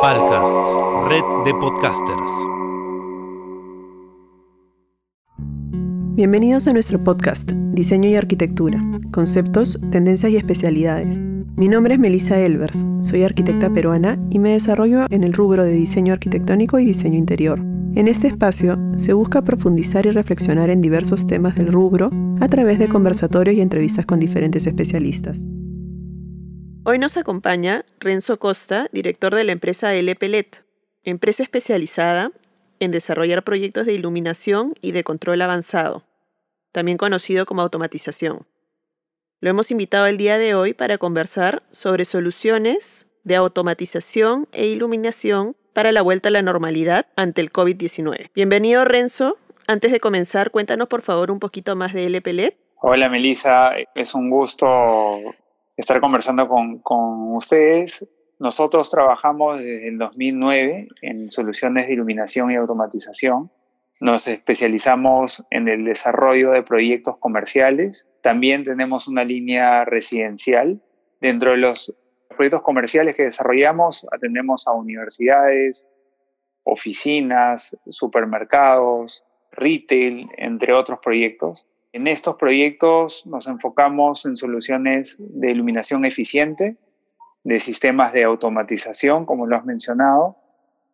Palcast, red de podcasters. Bienvenidos a nuestro podcast, Diseño y Arquitectura, Conceptos, Tendencias y Especialidades. Mi nombre es Melissa Elvers, soy arquitecta peruana y me desarrollo en el rubro de diseño arquitectónico y diseño interior. En este espacio se busca profundizar y reflexionar en diversos temas del rubro a través de conversatorios y entrevistas con diferentes especialistas. Hoy nos acompaña Renzo Costa, director de la empresa LPLET, empresa especializada en desarrollar proyectos de iluminación y de control avanzado, también conocido como automatización. Lo hemos invitado el día de hoy para conversar sobre soluciones de automatización e iluminación para la vuelta a la normalidad ante el COVID-19. Bienvenido Renzo. Antes de comenzar, cuéntanos por favor un poquito más de LPLET. Hola Melissa, es un gusto estar conversando con, con ustedes. Nosotros trabajamos desde el 2009 en soluciones de iluminación y automatización. Nos especializamos en el desarrollo de proyectos comerciales. También tenemos una línea residencial. Dentro de los proyectos comerciales que desarrollamos, atendemos a universidades, oficinas, supermercados, retail, entre otros proyectos. En estos proyectos nos enfocamos en soluciones de iluminación eficiente, de sistemas de automatización, como lo has mencionado.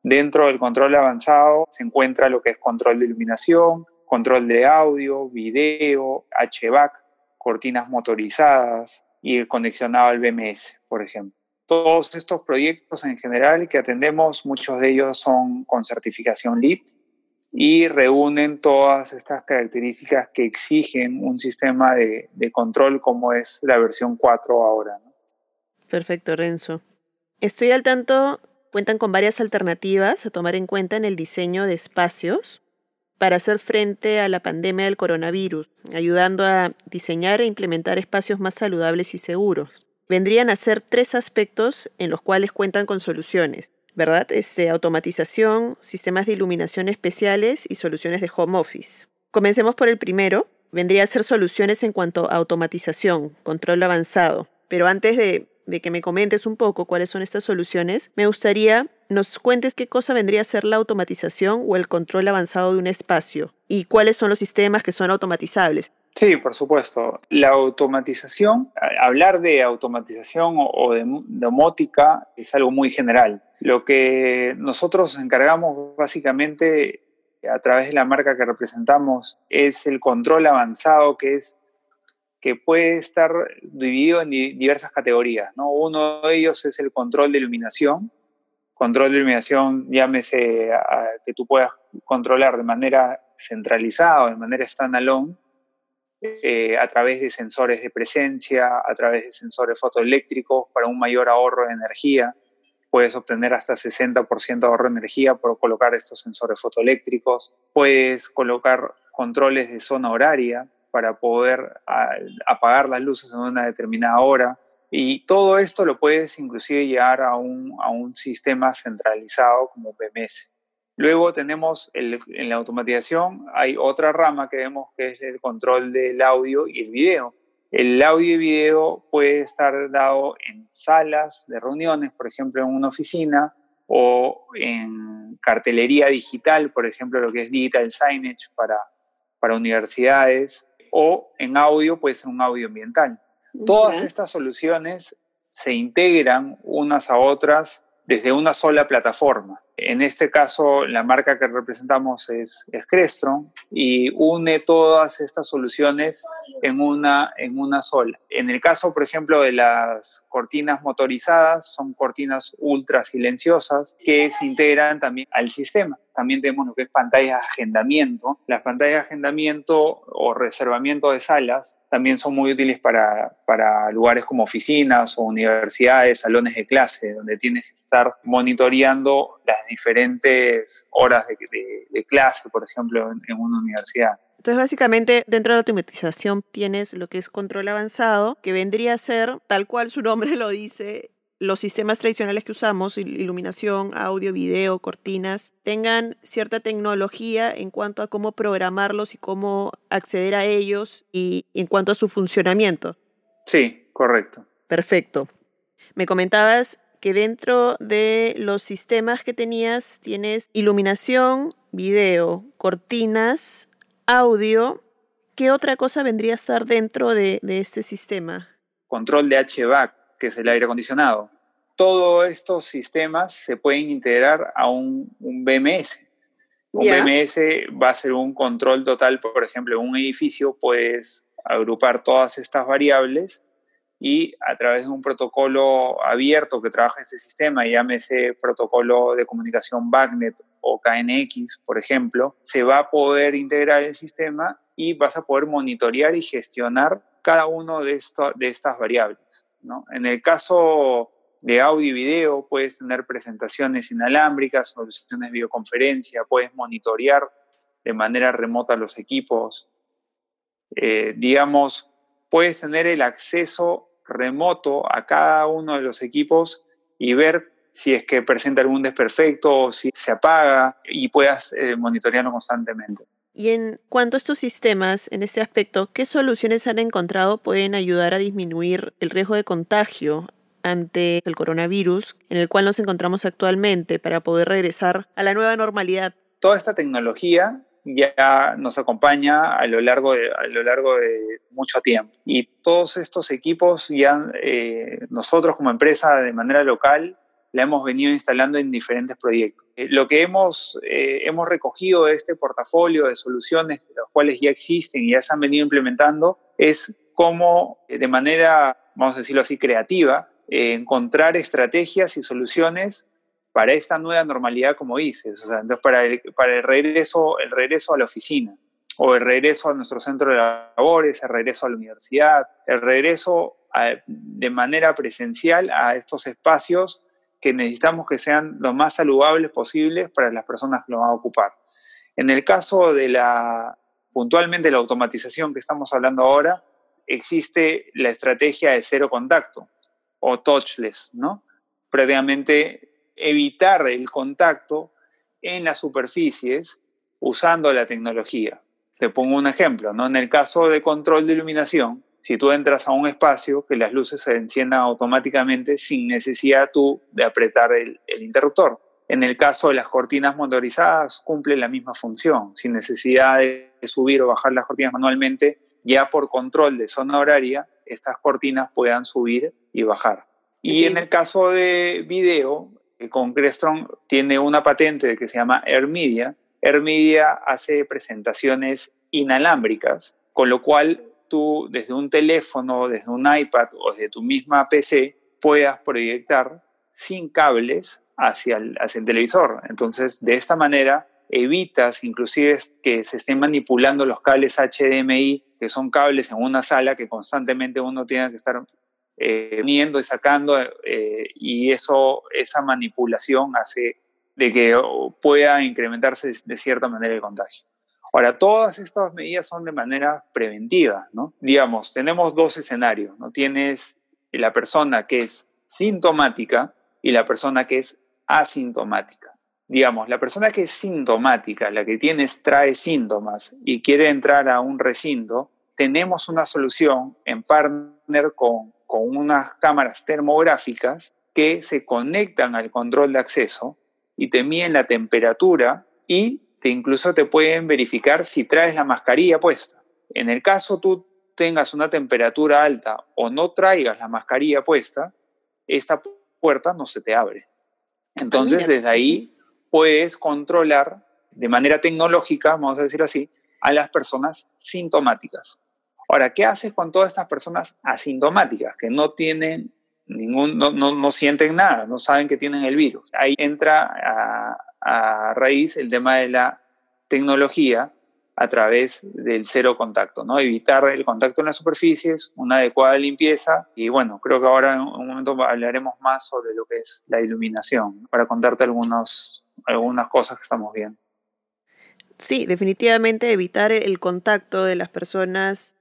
Dentro del control avanzado se encuentra lo que es control de iluminación, control de audio, video, HVAC, cortinas motorizadas y el conexionado al BMS, por ejemplo. Todos estos proyectos en general que atendemos, muchos de ellos son con certificación LEED, y reúnen todas estas características que exigen un sistema de, control como es la versión 4 ahora. Perfecto, Renzo. Estoy al tanto, cuentan con varias alternativas a tomar en cuenta en el diseño de espacios para hacer frente a la pandemia del coronavirus, ayudando a diseñar e implementar espacios más saludables y seguros. Vendrían a ser tres aspectos en los cuales cuentan con soluciones. ¿Verdad? Este, automatización, sistemas de iluminación especiales y soluciones de home office. Comencemos por el primero. Vendría a ser soluciones en cuanto a automatización, control avanzado. Pero antes de, de que me comentes un poco cuáles son estas soluciones, me gustaría nos cuentes qué cosa vendría a ser la automatización o el control avanzado de un espacio y cuáles son los sistemas que son automatizables. Sí, por supuesto. La automatización, hablar de automatización o de domótica es algo muy general. Lo que nosotros encargamos básicamente a través de la marca que representamos es el control avanzado que es que puede estar dividido en diversas categorías. ¿no? Uno de ellos es el control de iluminación. Control de iluminación, llámese que tú puedas controlar de manera centralizada o de manera standalone eh, a través de sensores de presencia, a través de sensores fotoeléctricos para un mayor ahorro de energía. Puedes obtener hasta 60% de ahorro de energía por colocar estos sensores fotoeléctricos. Puedes colocar controles de zona horaria para poder apagar las luces en una determinada hora. Y todo esto lo puedes inclusive llevar a un, a un sistema centralizado como PMS. Luego tenemos en la automatización, hay otra rama que vemos que es el control del audio y el video. El audio y video puede estar dado en salas de reuniones, por ejemplo, en una oficina, o en cartelería digital, por ejemplo, lo que es digital signage para, para universidades, o en audio puede ser un audio ambiental. Todas estas soluciones se integran unas a otras desde una sola plataforma. En este caso, la marca que representamos es, Crestron y une todas estas soluciones en una, en una sola. En el caso, por ejemplo, de las cortinas motorizadas, son cortinas ultra silenciosas que se integran también al sistema. También tenemos lo que es pantallas de agendamiento. Las pantallas de agendamiento o reservamiento de salas también son muy útiles para, para lugares como oficinas o universidades, salones de clase, donde tienes que estar monitoreando las diferentes horas de, clase, por ejemplo, en, una universidad. Entonces, básicamente, dentro de la automatización tienes lo que es control avanzado, que vendría a ser, tal cual su nombre lo dice, los sistemas tradicionales que usamos, iluminación, audio, video, cortinas, tengan cierta tecnología en cuanto a cómo programarlos y cómo acceder a ellos y en cuanto a su funcionamiento. Sí, correcto. Perfecto. Me comentabas que dentro de los sistemas que tenías tienes iluminación, video, cortinas, audio. ¿Qué otra cosa vendría a estar dentro de, este sistema? Control de HVAC, que es el aire acondicionado. Todos estos sistemas se pueden integrar a un, BMS. Un BMS va a ser un control total, por ejemplo, en un edificio puedes agrupar todas estas variables y a través de un protocolo abierto que trabaja este sistema, llámese protocolo de comunicación BACnet o KNX, por ejemplo, se va a poder integrar el sistema y vas a poder monitorear y gestionar cada uno de, de estas variables. ¿no? En el caso de audio y video, puedes tener presentaciones inalámbricas, soluciones de videoconferencia, puedes monitorear de manera remota los equipos. Eh, digamos, puedes tener el acceso remoto a cada uno de los equipos y ver si es que presenta algún desperfecto o si se apaga y puedas eh, monitorearlo constantemente. Y en cuanto a estos sistemas, en este aspecto, ¿qué soluciones han encontrado pueden ayudar a disminuir el riesgo de contagio ante el coronavirus en el cual nos encontramos actualmente para poder regresar a la nueva normalidad? Toda esta tecnología ya nos acompaña a lo largo de, a lo largo de mucho tiempo. Y todos estos equipos ya eh, nosotros como empresa de manera local la hemos venido instalando en diferentes proyectos. Eh, lo que hemos, eh, hemos recogido de este portafolio de soluciones, las cuales ya existen y ya se han venido implementando, es cómo de manera, vamos a decirlo así, creativa, encontrar estrategias y soluciones para esta nueva normalidad, como dices, o sea, entonces para el, para el, regreso, el regreso a la oficina, o el regreso a nuestro centro de labores, el regreso a la universidad, el regreso de manera presencial a estos espacios que necesitamos que sean lo más saludables posibles para las personas que lo van a ocupar. En el caso de la, puntualmente la automatización que estamos hablando ahora, existe la estrategia de cero contacto o touchless, ¿no? Prácticamente evitar el contacto en las superficies usando la tecnología. Te pongo un ejemplo, ¿no? En el caso de control de iluminación, si tú entras a un espacio, que las luces se enciendan automáticamente sin necesidad tú de apretar el, interruptor. En el caso de las cortinas motorizadas, cumple la misma función, sin necesidad de subir o bajar las cortinas manualmente, ya por control de zona horaria, estas cortinas puedan subir y bajar. Y en el caso de video, con Crestron tiene una patente que se llama AirMedia. AirMedia hace presentaciones inalámbricas, con lo cual tú desde un teléfono, desde un iPad o desde tu misma PC puedas proyectar sin cables hacia el, hacia el televisor. Entonces, de esta manera evitas inclusive que se estén manipulando los cables HDMI, que son cables en una sala que constantemente uno tiene que estar eh, y sacando, eh, y eso, esa manipulación hace de que pueda incrementarse de cierta manera el contagio. Ahora, todas estas medidas son de manera preventiva, ¿no? Digamos, tenemos dos escenarios, ¿no? Tienes la persona que es sintomática y la persona que es asintomática. Digamos, la persona que es sintomática, la que tienes, trae síntomas y quiere entrar a un recinto, tenemos una solución en partner con con unas cámaras termográficas que se conectan al control de acceso y te miden la temperatura y te incluso te pueden verificar si traes la mascarilla puesta. En el caso tú tengas una temperatura alta o no traigas la mascarilla puesta, esta puerta no se te abre. Entonces, desde ahí puedes controlar de manera tecnológica, vamos a decir así, a las personas sintomáticas. Ahora, ¿qué haces con todas estas personas asintomáticas que no tienen ningún, no, no, sienten nada, no saben que tienen el virus? Ahí entra a, a raíz el tema de la tecnología a través del cero contacto, ¿no? Evitar el contacto en las superficies, una adecuada limpieza y bueno, creo que ahora en un momento hablaremos más sobre lo que es la iluminación para contarte algunos, algunas cosas que estamos viendo. Sí, definitivamente evitar el contacto de las personas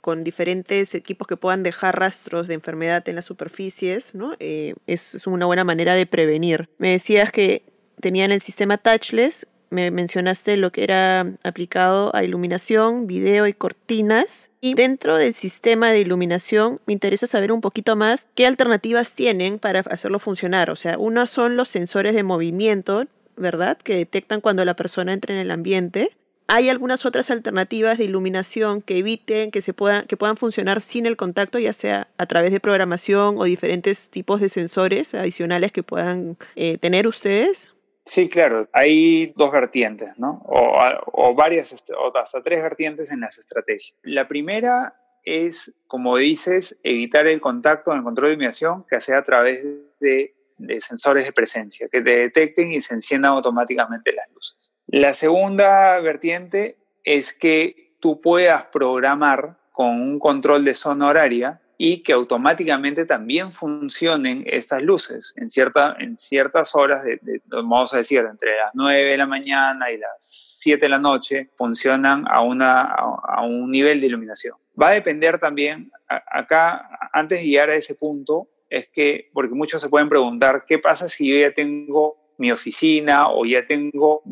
con diferentes equipos que puedan dejar rastros de enfermedad en las superficies, ¿no? Eh, es, una buena manera de prevenir. Me decías que tenían el sistema touchless me mencionaste lo que era aplicado a iluminación, video y cortinas. Y dentro del sistema de iluminación me interesa saber un poquito más qué alternativas tienen para hacerlo funcionar. O sea, uno son los sensores de movimiento, ¿verdad? Que detectan cuando la persona entra en el ambiente. ¿Hay algunas otras alternativas de iluminación que eviten que, se puedan, que puedan funcionar sin el contacto, ya sea a través de programación o diferentes tipos de sensores adicionales que puedan eh, tener ustedes? Sí, claro, hay dos vertientes, ¿no? O, varias, o hasta tres vertientes en las estrategias. La primera es, como dices, evitar el contacto en el control de iluminación que sea a través de, de sensores de presencia, que te detecten y se enciendan automáticamente las luces. La segunda vertiente es que tú puedas programar con un control de zona horaria y que automáticamente también funcionen estas luces en, cierta, en ciertas horas, de, vamos a decir, entre las 9 de la mañana y las 7 de la noche, funcionan a, una, a, un nivel de iluminación. Va a depender también, acá, antes de llegar a ese punto, es que, porque muchos se pueden preguntar, ¿qué pasa si yo ya tengo mi oficina o ya tengo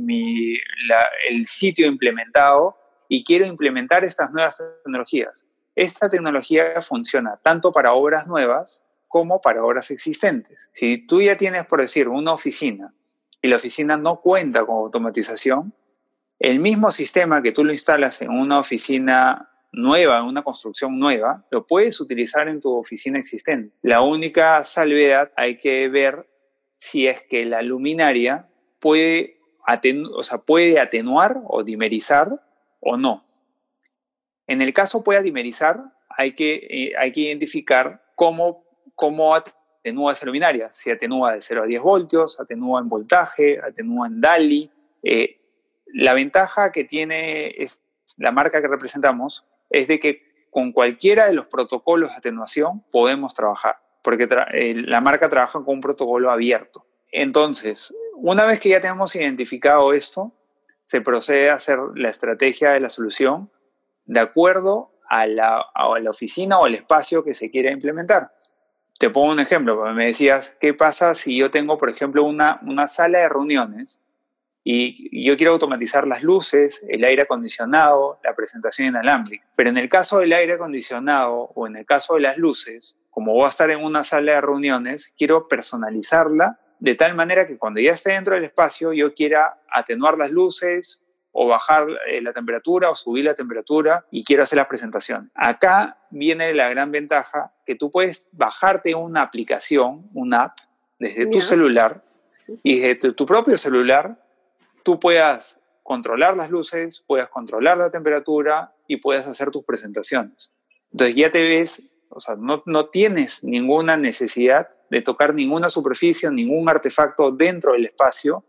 el sitio implementado y quiero implementar estas nuevas tecnologías. Esta tecnología funciona tanto para obras nuevas como para obras existentes. Si tú ya tienes, por decir, una oficina y la oficina no cuenta con automatización, el mismo sistema que tú lo instalas en una oficina nueva, en una construcción nueva, lo puedes utilizar en tu oficina existente. La única salvedad hay que ver si es que la luminaria puede, o sea, puede atenuar o dimerizar o no. En el caso pueda dimerizar, hay que, eh, hay que identificar cómo, cómo atenúa esa luminaria. Si atenúa de 0 a 10 voltios, atenúa en voltaje, atenúa en DALI. Eh, la ventaja que tiene es, la marca que representamos es de que con cualquiera de los protocolos de atenuación podemos trabajar porque eh, la marca trabaja con un protocolo abierto. Entonces, una vez que ya tenemos identificado esto, se procede a hacer la estrategia de la solución de acuerdo a la, a la oficina o al espacio que se quiera implementar. Te pongo un ejemplo, me decías, ¿qué pasa si yo tengo, por ejemplo, una, una sala de reuniones y yo quiero automatizar las luces, el aire acondicionado, la presentación inalámbrica? Pero en el caso del aire acondicionado o en el caso de las luces, como voy a estar en una sala de reuniones, quiero personalizarla de tal manera que cuando ya esté dentro del espacio yo quiera atenuar las luces o bajar eh, la temperatura o subir la temperatura y quiero hacer la presentación. Acá viene la gran ventaja que tú puedes bajarte una aplicación, una app, desde tu celular y desde tu propio celular tú puedas controlar las luces, puedas controlar la temperatura y puedas hacer tus presentaciones. Entonces ya te ves o sea, no, no tienes ninguna necesidad de tocar ninguna superficie, ningún artefacto dentro del espacio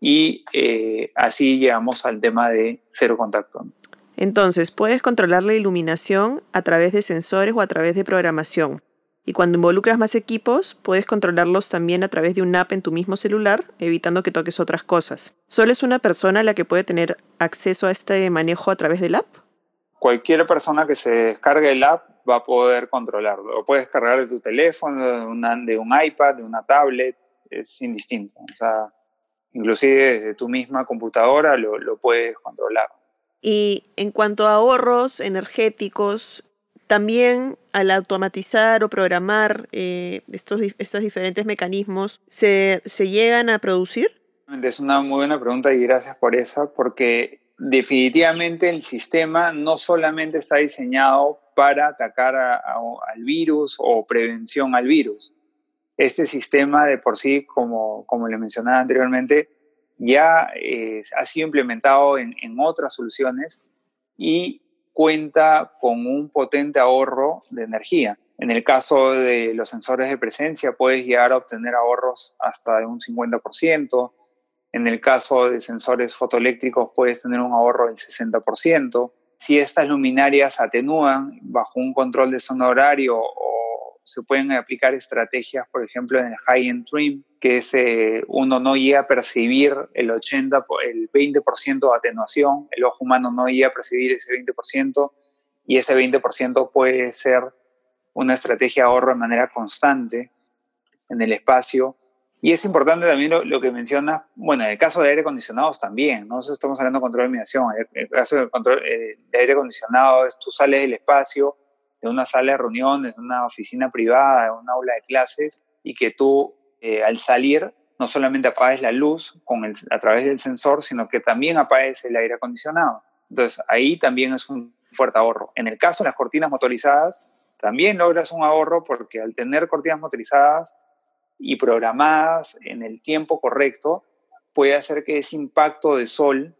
y eh, así llegamos al tema de cero contacto. Entonces, puedes controlar la iluminación a través de sensores o a través de programación. Y cuando involucras más equipos, puedes controlarlos también a través de un app en tu mismo celular, evitando que toques otras cosas. ¿Solo es una persona la que puede tener acceso a este manejo a través del app? Cualquier persona que se descargue el app va a poder controlarlo. Lo puedes cargar de tu teléfono, de, un iPad, de una tablet, es indistinto. O sea, inclusive desde tu misma computadora lo, lo puedes controlar. Y en cuanto a ahorros energéticos, también al automatizar o programar eh, estos, estos diferentes mecanismos, ¿se, ¿se llegan a producir? Es una muy buena pregunta y gracias por esa, porque definitivamente el sistema no solamente está diseñado para atacar al virus o prevención al virus. Este sistema de por sí, como, como le mencionaba anteriormente, ya ha sido implementado en, en otras soluciones y cuenta con un potente ahorro de energía. En el caso de los sensores de presencia, puedes llegar a obtener ahorros hasta de un 50%. En el caso de sensores fotoeléctricos, puedes tener un ahorro del 60% si estas luminarias atenúan bajo un control de zona horario o se pueden aplicar estrategias, por ejemplo, en el high-end trim, que es eh, uno no llega a percibir el 80, el 20% de atenuación, el ojo humano no llega a percibir ese 20% y ese 20% puede ser una estrategia de ahorro de manera constante en el espacio Y es importante también lo, que mencionas, bueno, en el caso de aire acondicionados también, ¿no? estamos hablando de control de iluminación. En el caso de, control, eh, de aire acondicionado, es, tú sales del espacio, de una sala de reuniones, de una oficina privada, de un aula de clases, y que tú eh, al salir no solamente apagues la luz con el, a través del sensor, sino que también apagues el aire acondicionado. Entonces ahí también es un fuerte ahorro. En el caso de las cortinas motorizadas, también logras un ahorro porque al tener cortinas motorizadas y programadas en el tiempo correcto, puede hacer que ese impacto de sol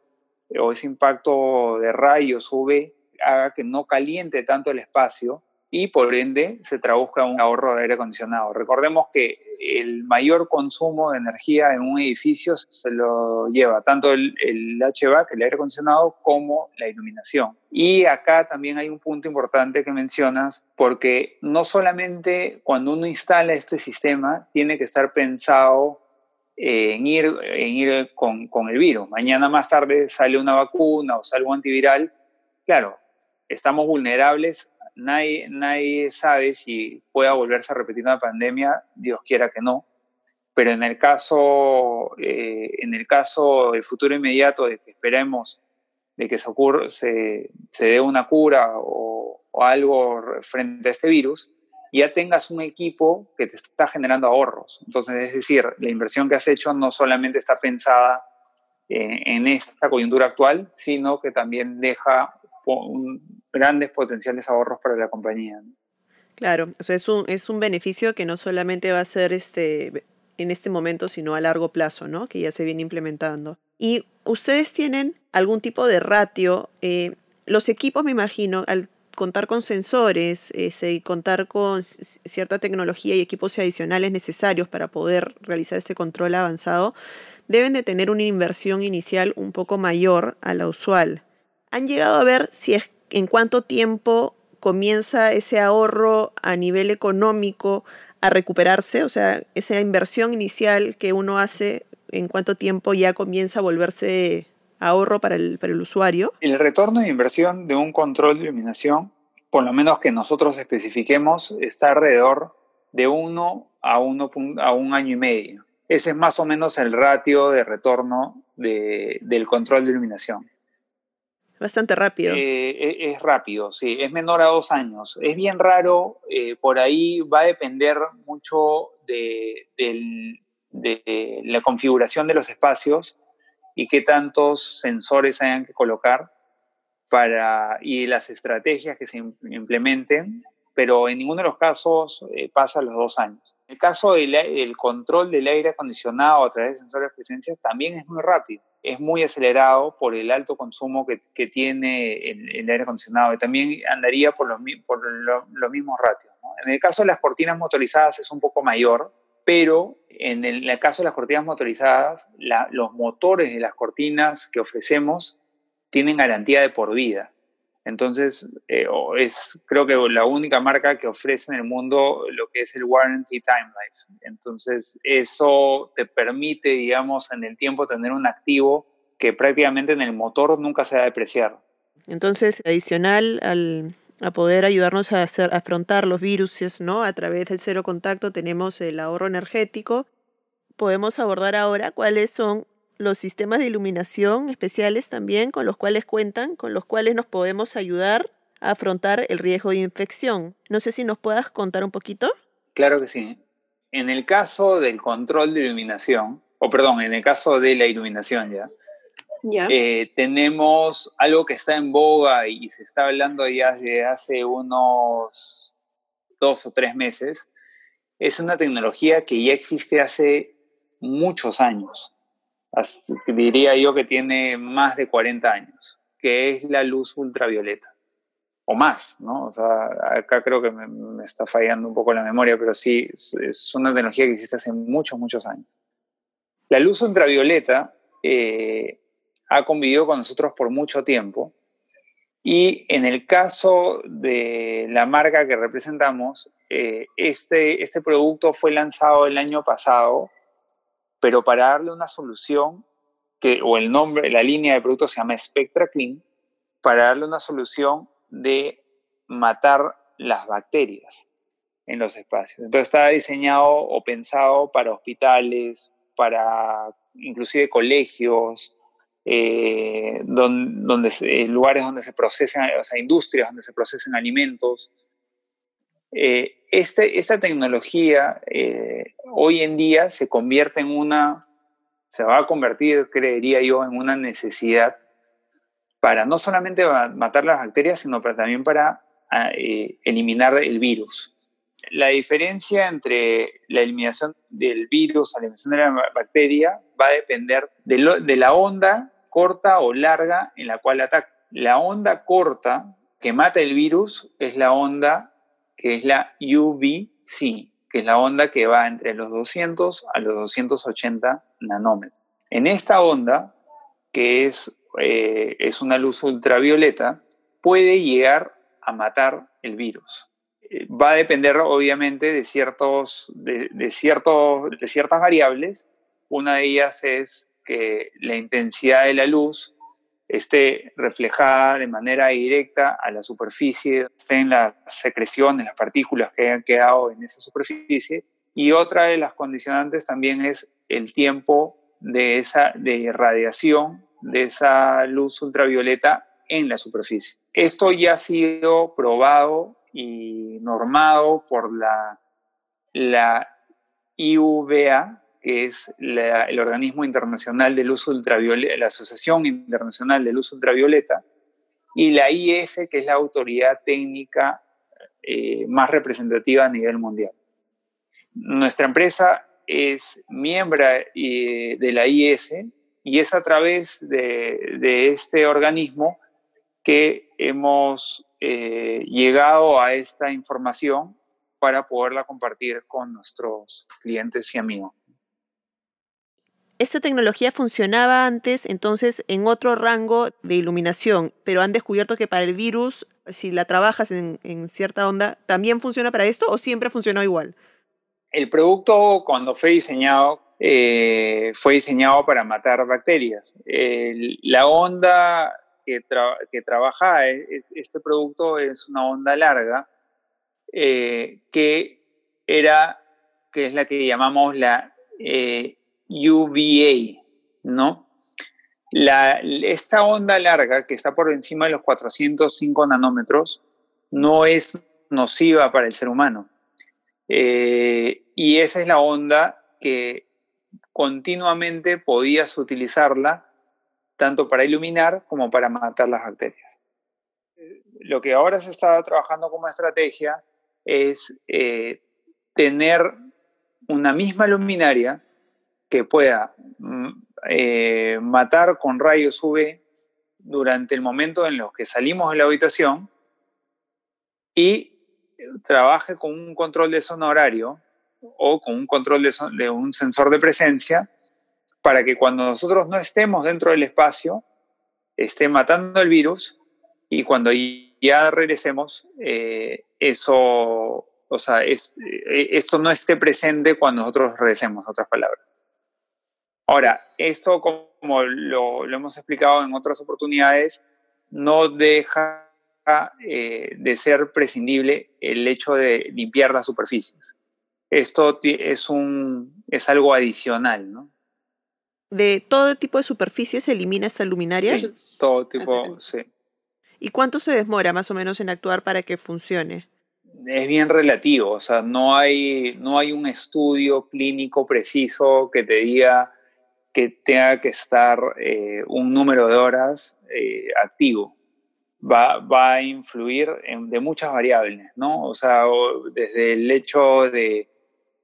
o ese impacto de rayos UV haga que no caliente tanto el espacio y por ende se traduzca un ahorro de aire acondicionado. Recordemos que el mayor consumo de energía en un edificio se lo lleva tanto el, el HVAC, el aire acondicionado, como la iluminación. Y acá también hay un punto importante que mencionas, porque no solamente cuando uno instala este sistema tiene que estar pensado en ir, en ir con, con el virus. Mañana más tarde sale una vacuna o sale un antiviral. Claro, estamos vulnerables nadie, nadie sabe si pueda volverse a repetir una pandemia, Dios quiera que no. Pero en el caso, eh, en el caso del futuro inmediato de que esperemos de que se, ocurra, se, se dé una cura o, o, algo frente a este virus, ya tengas un equipo que te está generando ahorros. Entonces, es decir, la inversión que has hecho no solamente está pensada en esta coyuntura actual, sino que también deja un, grandes potenciales ahorros para la compañía. Claro, o sea, es un, es un beneficio que no solamente va a ser este, en este momento, sino a largo plazo, ¿no? Que ya se viene implementando. Y ustedes tienen algún tipo de ratio. Eh, los equipos, me imagino, al contar con sensores este, y contar con cierta tecnología y equipos adicionales necesarios para poder realizar este control avanzado, deben de tener una inversión inicial un poco mayor a la usual. ¿Han llegado a ver si es en cuánto tiempo comienza ese ahorro a nivel económico a recuperarse, o sea, esa inversión inicial que uno hace, en cuánto tiempo ya comienza a volverse ahorro para el, para el usuario. El retorno de inversión de un control de iluminación, por lo menos que nosotros especifiquemos, está alrededor de uno a, uno, a un año y medio. Ese es más o menos el ratio de retorno de, del control de iluminación. Bastante rápido. Eh, e, es, rápido, sí, es menor a dos años. Es bien raro, eh, por ahí va a depender mucho de, la configuración de los espacios y qué tantos sensores hayan que colocar para, y las estrategias que se implementen, pero en ninguno de los casos eh, pasa los dos años. En el caso del, control del aire acondicionado a través de sensores de presencia también es muy rápido es muy acelerado por el alto consumo que, que tiene el, aire acondicionado y también andaría por los, por los mismos ratios. En el caso de las cortinas motorizadas es un poco mayor, pero en el, caso de las cortinas motorizadas, los motores de las cortinas que ofrecemos tienen garantía de por vida. Entonces, eh, es creo que la única marca que ofrece en el mundo lo que es el Warranty Time Life. Entonces, eso te permite, digamos, en el tiempo tener un activo que prácticamente en el motor nunca se va a depreciar. Entonces, adicional al, a poder ayudarnos a, hacer, afrontar los virus, ¿no? A través del cero contacto tenemos el ahorro energético. Podemos abordar ahora cuáles son los sistemas de iluminación especiales también con los cuales cuentan, con los cuales nos podemos ayudar a afrontar el riesgo de infección. No sé si nos puedas contar un poquito. Claro que sí. En el caso del control de iluminación, o perdón, en el caso de la iluminación ya, eh, tenemos algo que está en boga y se está hablando ya desde hace unos dos o tres meses. Es una tecnología que ya existe hace muchos años diría yo que tiene más de 40 años, que es la luz ultravioleta, o más, ¿no? O sea, acá creo que me, está fallando un poco la memoria, pero sí, es una tecnología que existe hace muchos, muchos años. La luz ultravioleta eh, ha convivido con nosotros por mucho tiempo y en el caso de la marca que representamos, eh, este, este producto fue lanzado el año pasado pero para darle una solución, que, o el nombre, la línea de producto se llama Spectra Clean, para darle una solución de matar las bacterias. en los espacios. Entonces está diseñado o pensado para hospitales, para inclusive colegios, eh, donde, eh, lugares donde se procesan, o sea, industrias donde se procesan alimentos. Eh, este, esta tecnología hoy en día se convierte en una, se va a convertir, creería yo, en una necesidad para no solamente matar las bacterias, sino para, también para ah, eliminar el virus la diferencia entre la eliminación del virus a la eliminación de la bacteria va a depender de, la onda corta o larga en la cual ataca. La onda corta que mata el virus es la onda que es la UVC, que es la onda que va entre los 200 a los 280 nanómetros. En esta onda, que es, eh, es una luz ultravioleta, puede llegar a matar el virus va a depender obviamente de, ciertos, de, ciertos, de ciertas variables. Una de ellas es que la intensidad de la luz esté reflejada de manera directa a la superficie, en las secreciones, las partículas que hayan quedado en esa superficie. Y otra de las condicionantes también es el tiempo de, esa, de radiación de esa luz ultravioleta en la superficie. Esto ya ha sido probado y normado por la, la IUVA, que es el organismo internacional del uso ultravioleta, la Asociación Internacional del Uso Ultravioleta, y la IS, que es la autoridad técnica eh, más representativa a nivel mundial. Nuestra empresa es miembro eh, de la IS y es a través de, de este organismo que hemos eh, llegado a esta información para poderla compartir con nuestros clientes y amigos. Esta tecnología funcionaba antes entonces en otro rango de iluminación, pero han descubierto que para el virus, si la trabajas en, cierta onda, ¿también funciona para esto o siempre funcionó igual? El producto cuando fue diseñado eh, fue diseñado para matar bacterias. la onda que, trabaja e, este producto es una onda larga eh, que era, que es la que llamamos la eh, UVA, ¿no? Esta onda larga que está por encima de los 405 nanómetros no es nociva para el ser humano. Eh, y esa es la onda que continuamente podías utilizarla tanto para iluminar como para matar las bacterias. Lo que ahora se está trabajando como estrategia es eh, tener una misma luminaria que pueda mm, eh, matar con rayos UV durante el momento en los que salimos de la habitación y trabaje con un control de zona horario o con un control de un sensor de presencia para que cuando nosotros no estemos dentro del espacio, esté matando el virus y cuando ya regresemos, eh, eso, o sea, es, eh, esto no esté presente cuando nosotros regresemos, otras palabras. Ahora, esto, como lo, hemos explicado en otras oportunidades, no deja eh, de ser prescindible el hecho de limpiar las superficies. Esto es, un, es algo adicional, ¿no? de todo tipo de superficie se elimina esta luminaria? Sí, todo tipo, sí. ¿Y cuánto se demora más o menos en actuar para que funcione? Es bien relativo, o sea, no hay, no hay un estudio clínico preciso que te diga que tenga que estar eh, un número de horas eh, activo. Va, va, a influir en, de muchas variables, ¿no? O sea, desde el hecho de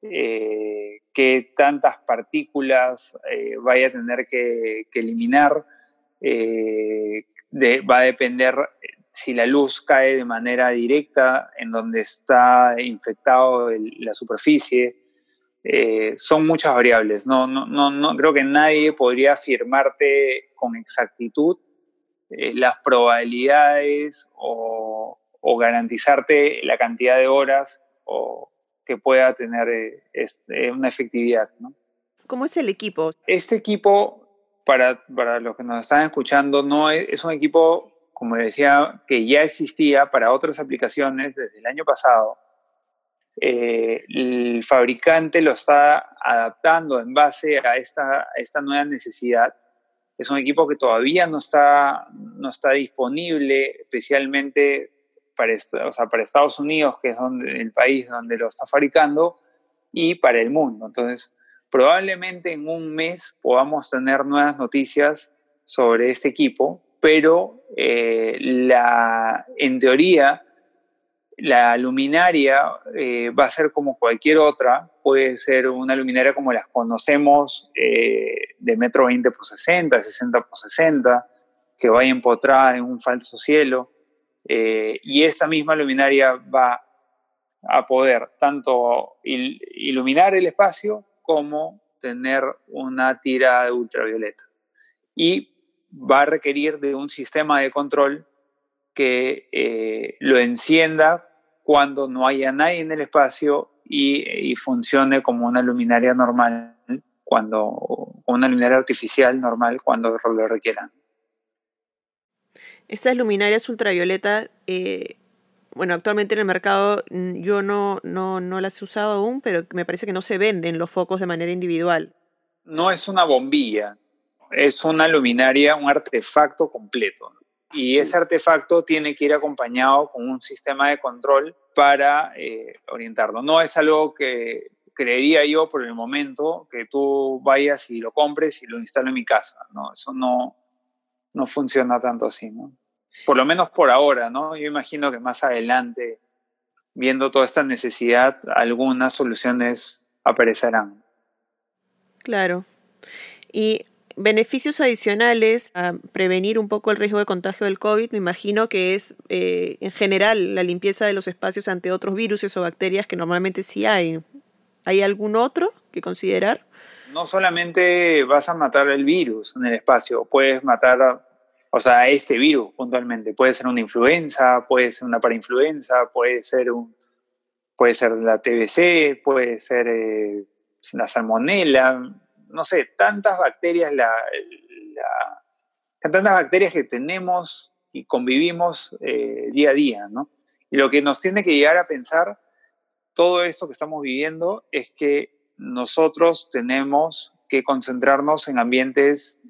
eh, qué tantas partículas vaya a tener que, eliminar. Va a depender si la luz cae de manera directa en donde está infectado la superficie. Son muchas variables. No, no, no, creo que nadie podría afirmarte con exactitud las probabilidades o, o garantizarte la cantidad de horas o, que pueda tener eh, este, una efectividad. ¿no? ¿Cómo es el equipo? Este equipo, para, para los que nos están escuchando, no es, un equipo, como decía, que ya existía para otras aplicaciones desde el año pasado. Eh, el fabricante lo está adaptando en base a esta, esta nueva necesidad. Es un equipo que todavía no está, no está disponible, especialmente para, Estados Unidos, que es donde, el país donde lo está fabricando, y para el mundo. Entonces, probablemente en un mes podamos tener nuevas noticias sobre este equipo, pero eh, la, en teoría la luminaria eh, va a ser como cualquier otra, puede ser una luminaria como las conocemos eh, de metro 20 por 60, 60 por 60, que vaya empotrada en un falso cielo. y esta misma luminaria va a poder tanto iluminar el espacio como tener una tira de ultravioleta. Y va a requerir de un sistema de control que eh, lo encienda cuando no haya nadie en el espacio y, funcione como una luminaria normal, cuando una luminaria artificial normal cuando lo requieran. Estas luminarias ultravioleta eh, bueno, actualmente en el mercado mm, yo no, no, no las he usado aún, pero me parece que no se venden los focos de manera individual. No es una bombilla, es una luminaria, un artefacto completo. Y ese artefacto tiene que ir acompañado con un sistema de control para eh, orientarlo. No es algo que creería yo por el momento que tú vayas y lo compres y lo instalo en mi casa. No, eso no, no funciona tanto así. ¿no? por lo menos por ahora, ¿no? Yo imagino que más adelante, viendo toda esta necesidad, algunas soluciones aparecerán. Claro. Y beneficios adicionales a prevenir un poco el riesgo de contagio del COVID, me imagino que es eh, en general la limpieza de los espacios ante otros virus o bacterias que normalmente sí hay. ¿Hay algún otro que considerar? No solamente vas a matar el virus en el espacio, puedes matar o sea, este virus puntualmente. Puede ser una influenza, puede ser una parainfluenza, puede ser, un, puede ser la TBC, puede ser eh, la salmonela, no sé, tantas bacterias, la, tantas bacterias que tenemos y convivimos eh, día a día, ¿no? Y lo que nos tiene que llegar a pensar todo esto que estamos viviendo es que nosotros tenemos que concentrarnos en ambientes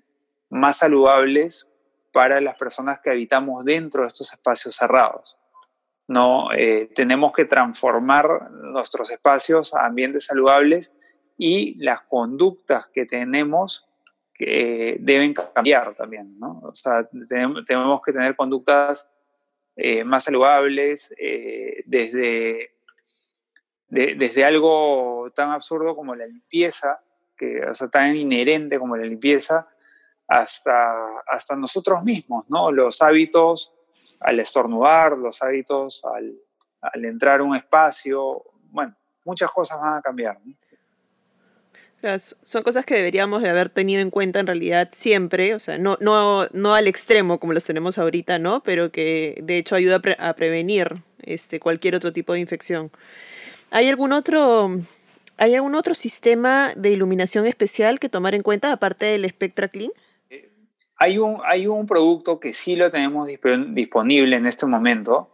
más saludables para las personas que habitamos dentro de estos espacios cerrados. No, eh, tenemos que transformar nuestros espacios a ambientes saludables y las conductas que tenemos que deben cambiar también. ¿no? O sea, tenemos, que tener conductas eh, más saludables eh, desde, desde algo tan absurdo como la limpieza, que, o sea, tan inherente como la limpieza, hasta, hasta nosotros mismos, ¿no? Los hábitos al estornudar, los hábitos al, al entrar a un espacio, bueno, muchas cosas van a cambiar. Son cosas que deberíamos de haber tenido en cuenta en realidad siempre, o sea, no, no, no al extremo como los tenemos ahorita, ¿no? Pero que de hecho ayuda a, prevenir este, cualquier otro tipo de infección. ¿Hay algún otro ¿Hay algún otro sistema de iluminación especial que tomar en cuenta aparte del Spectra Clean? Hay un, hay un producto que sí lo tenemos disponible en este momento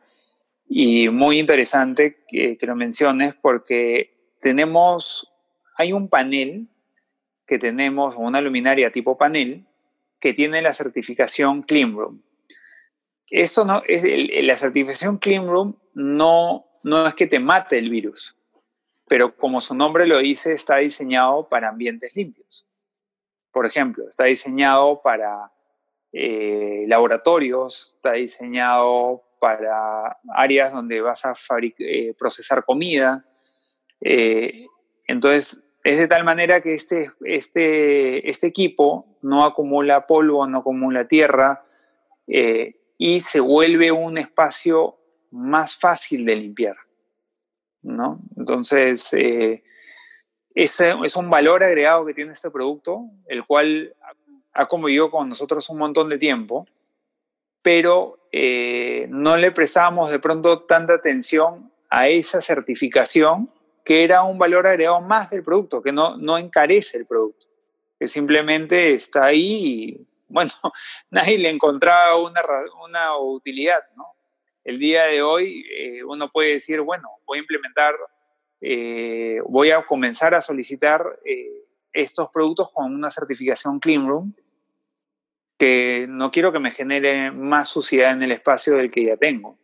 y muy interesante que, lo menciones porque tenemos, hay un panel que tenemos, una luminaria tipo panel, que tiene la certificación Clean Room. Esto no, es, la certificación Clean Room no, no es que te mate el virus, pero como su nombre lo dice, está diseñado para ambientes limpios. Por ejemplo, está diseñado para eh, laboratorios, está diseñado para áreas donde vas a eh, procesar comida. Eh, entonces, es de tal manera que este, este, este equipo no acumula polvo, no acumula tierra y se vuelve un espacio más fácil de limpiar. ¿no? Entonces, ese es un valor agregado que tiene este producto, el cual ha convivido con nosotros un montón de tiempo, pero eh, no le prestábamos de pronto tanta atención a esa certificación que era un valor agregado más del producto, que no, no encarece el producto, que simplemente está ahí y, bueno, nadie le encontraba una, una utilidad. El día de hoy eh, uno puede decir, bueno, voy a implementar eh, voy a comenzar a solicitar eh, estos productos con una certificación Clean Room, que no quiero que me genere más suciedad en el espacio del que ya tengo.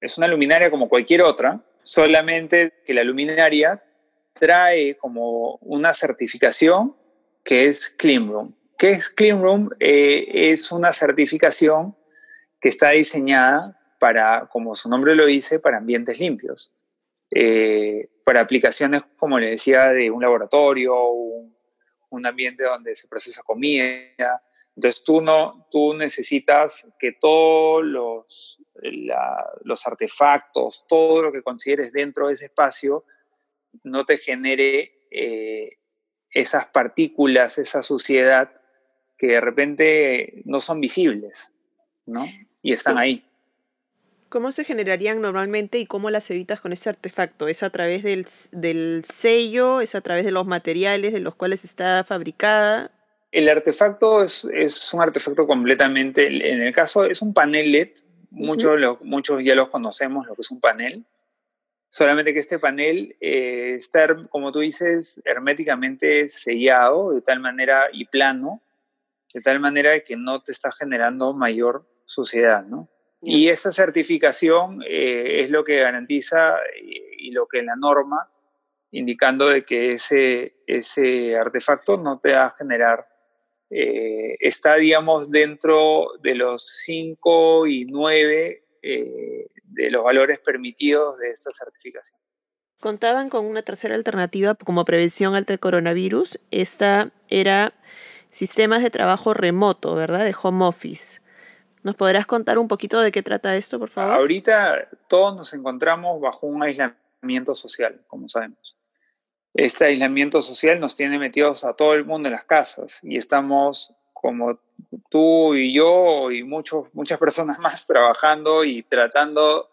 Es una luminaria como cualquier otra, solamente que la luminaria trae como una certificación que es Clean Room. ¿Qué es Clean Room? Eh, es una certificación que está diseñada para, como su nombre lo dice, para ambientes limpios. Eh, para aplicaciones, como le decía, de un laboratorio, un, un ambiente donde se procesa comida. Entonces tú, no, tú necesitas que todos los, los artefactos, todo lo que consideres dentro de ese espacio, no te genere eh, esas partículas, esa suciedad que de repente no son visibles, ¿no? Y están ahí. ¿Cómo se generarían normalmente y cómo las evitas con ese artefacto? ¿Es a través del, del, sello? ¿Es a través de los materiales de los cuales está fabricada? El artefacto es, es un artefacto completamente, en el caso es un panel LED, muchos, muchos ya los conocemos, lo que es un panel, solamente que este panel eh, está, como tú dices, herméticamente sellado de tal manera y plano, de tal manera que no te está generando mayor suciedad, ¿no? Y esa certificación eh, es lo que garantiza y, lo que la norma, indicando de que ese, ese artefacto no te va a generar, eh, está, digamos, dentro de los 5 y 9 eh, de los valores permitidos de esta certificación. Contaban con una tercera alternativa como prevención ante el coronavirus. Esta era sistemas de trabajo remoto, ¿verdad? De home office. ¿Nos podrás contar un poquito de qué trata esto, por favor? Ahorita todos nos encontramos bajo un aislamiento social, como sabemos. Este aislamiento social nos tiene metidos a todo el mundo en las casas y estamos como tú y yo y muchos, muchas personas más trabajando y tratando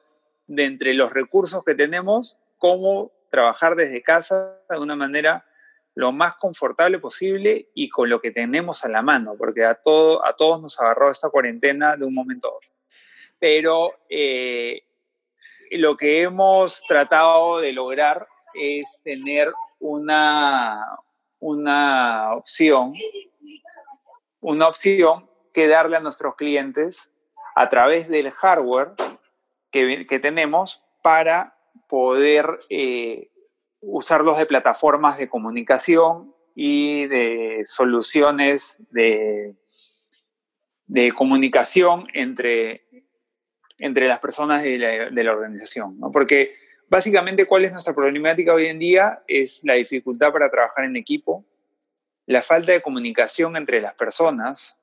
de entre los recursos que tenemos, cómo trabajar desde casa de una manera lo más confortable posible y con lo que tenemos a la mano, porque a, todo, a todos nos agarró esta cuarentena de un momento a otro. Pero eh, lo que hemos tratado de lograr es tener una, una opción, una opción que darle a nuestros clientes a través del hardware que, que tenemos para poder eh, usarlos de plataformas de comunicación y de soluciones de, de comunicación entre, entre las personas de la, de la organización. ¿no? Porque básicamente cuál es nuestra problemática hoy en día es la dificultad para trabajar en equipo, la falta de comunicación entre las personas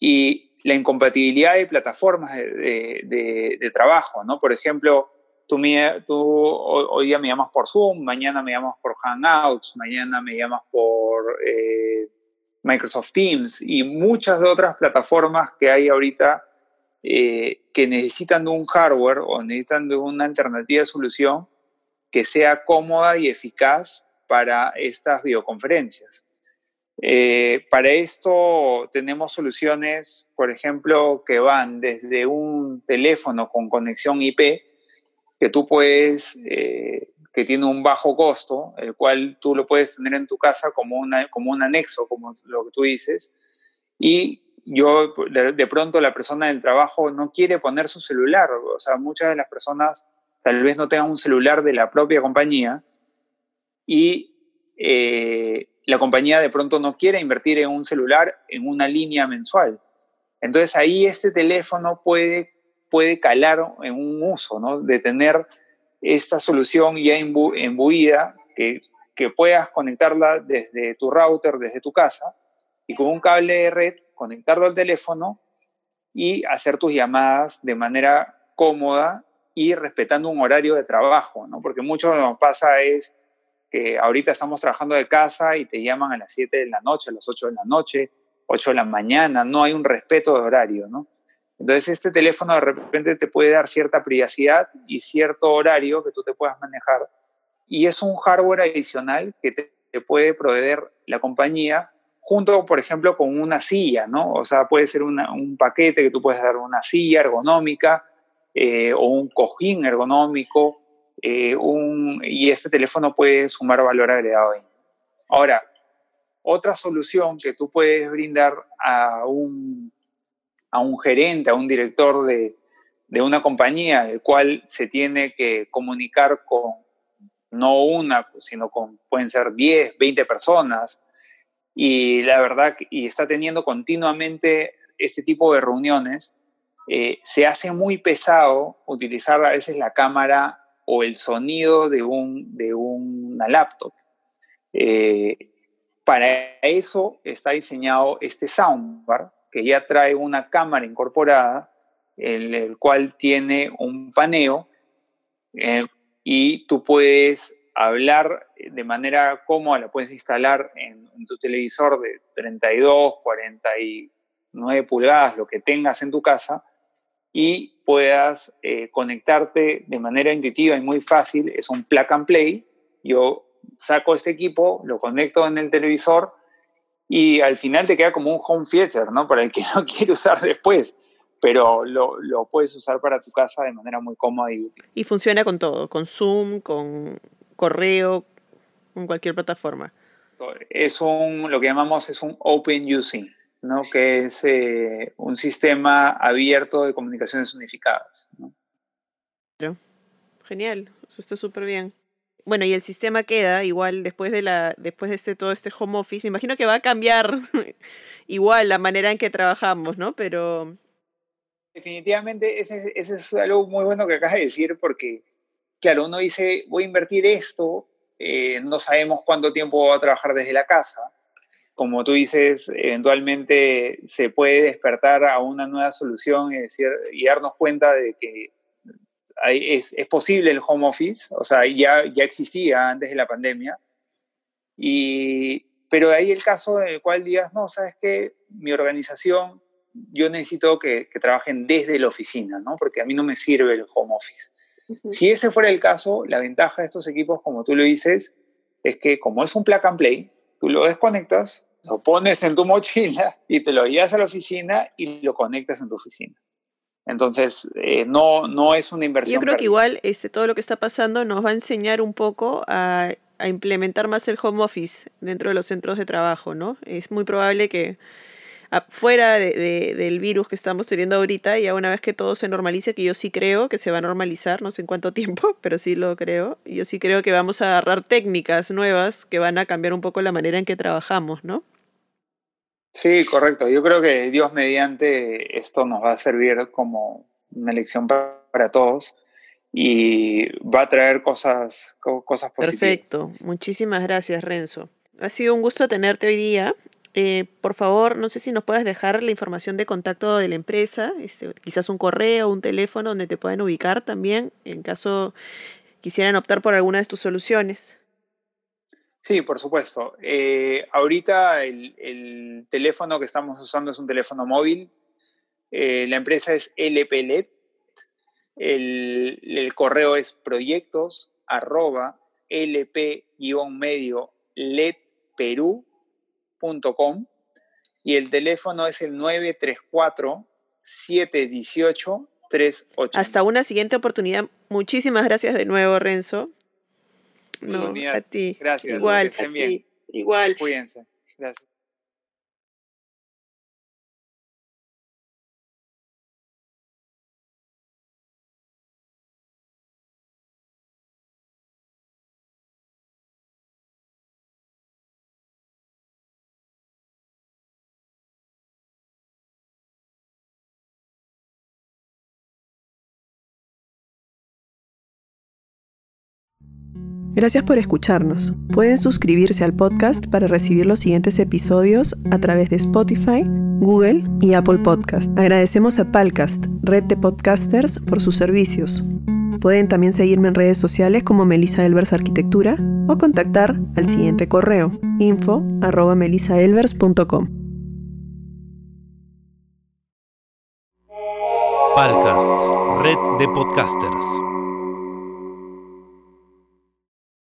y la incompatibilidad de plataformas de, trabajo. ¿no? Por ejemplo, tú, tú hoy día me llamas por Zoom, mañana me llamas por Hangouts, mañana me llamas por eh, Microsoft Teams y muchas de otras plataformas que hay ahorita eh, que necesitan de un hardware o necesitan de una alternativa de solución que sea cómoda y eficaz para estas videoconferencias. Eh, para esto tenemos soluciones, por ejemplo, que van desde un teléfono con conexión IP, que tú puedes, eh, que tiene un bajo costo, el cual tú lo puedes tener en tu casa como, una, como un anexo, como lo que tú dices, y yo, de, pronto la persona del trabajo no quiere poner su celular, o sea, muchas de las personas tal vez no tengan un celular de la propia compañía y eh, la compañía de pronto no quiere invertir en un celular en una línea mensual. Entonces ahí este teléfono puede puede calar en un uso, ¿no? De tener esta solución ya embuida, que, que puedas conectarla desde tu router, desde tu casa, y con un cable de red conectarlo al teléfono y hacer tus llamadas de manera cómoda y respetando un horario de trabajo, ¿no? Porque mucho lo que pasa es que ahorita estamos trabajando de casa y te llaman a las 7 de la noche, a las 8 de la noche, 8 de la mañana, no hay un respeto de horario, ¿no? Entonces este teléfono de repente te puede dar cierta privacidad y cierto horario que tú te puedas manejar. Y es un hardware adicional que te, puede proveer la compañía junto, por ejemplo, con una silla, ¿no? O sea, puede ser un paquete que tú puedes dar una silla ergonómica eh, o un cojín ergonómico eh, un, y este teléfono puede sumar valor agregado ahí. Ahora, otra solución que tú puedes brindar a un, a un gerente, a un director de, de una compañía, el cual se tiene que comunicar con no una, sino con, pueden ser 10, 20 personas, y la verdad, y está teniendo continuamente este tipo de reuniones, eh, se hace muy pesado utilizar a veces la cámara o el sonido de, un, de una laptop. Eh, para eso está diseñado este soundbar, que ya trae una cámara incorporada, en el cual tiene un paneo, eh, y tú puedes hablar de manera cómoda, la puedes instalar en, en, tu televisor de 32, 49 pulgadas, lo que tengas en tu casa, y puedas eh, conectarte de manera intuitiva y muy fácil. Es un plug and play. Yo saco este equipo, lo conecto en el televisor y al final te queda como un home theater, ¿no? Para el que no quiere usar después, pero lo, lo, puedes usar para tu casa de manera muy cómoda y útil. Y funciona con todo, con Zoom, con correo, con cualquier plataforma. Es un, lo que llamamos es un open using. ¿no? que es eh, un sistema abierto de comunicaciones unificadas. ¿no? Genial, eso está súper bien. Bueno, y el sistema queda igual después de la después de este todo este home office. Me imagino que va a cambiar igual la manera en que trabajamos, ¿no? Pero definitivamente ese, ese es algo muy bueno que acabas de decir porque claro, uno dice voy a invertir esto, eh, no sabemos cuánto tiempo va a trabajar desde la casa como tú dices, eventualmente se puede despertar a una nueva solución y, decir, y darnos cuenta de que es, es, posible el home office, o sea, ya, ya existía antes de la pandemia, y, pero ahí el caso en el cual digas, no, sabes que mi organización, yo necesito que, que, trabajen desde la oficina, ¿no? Porque a mí no me sirve el home office. Uh -huh. Si ese fuera el caso, la ventaja de estos equipos, como tú lo dices, es que como es un plug and play, tú lo desconectas, lo pones en tu mochila y te lo llevas a la oficina y lo conectas en tu oficina. Entonces, eh, no, no es una inversión. Yo creo perdida. que igual este, todo lo que está pasando nos va a enseñar un poco a, a, implementar más el home office dentro de los centros de trabajo, ¿no? Es muy probable que fuera de, de, del virus que estamos teniendo ahorita, ya una vez que todo se normalice, que yo sí creo que se va a normalizar, no sé en cuánto tiempo, pero sí lo creo, yo sí creo que vamos a agarrar técnicas nuevas que van a cambiar un poco la manera en que trabajamos, ¿no? Sí, correcto. Yo creo que Dios mediante esto nos va a servir como una lección para, para todos y va a traer cosas, cosas positivas. Perfecto. Muchísimas gracias, Renzo. Ha sido un gusto tenerte hoy día. Eh, por favor, no sé si nos puedes dejar la información de contacto de la empresa, este, quizás un correo, un teléfono donde te puedan ubicar también en caso quisieran optar por alguna de tus soluciones. Sí, por supuesto. Eh, ahorita el, el, teléfono que estamos usando es un teléfono móvil. Eh, la empresa es LPLED. El, el correo es proyectos arroba lp-medio y el teléfono es el 934 718 38. Hasta una siguiente oportunidad. Muchísimas gracias de nuevo, Renzo. No, a ti. Gracias. Igual, a bien. ti. Igual. Cuídense. Gracias. Gracias por escucharnos. Pueden suscribirse al podcast para recibir los siguientes episodios a través de Spotify, Google y Apple Podcast. Agradecemos a Palcast, red de podcasters, por sus servicios. Pueden también seguirme en redes sociales como Melissa Elvers Arquitectura o contactar al siguiente correo info. Palcast, red de podcasters.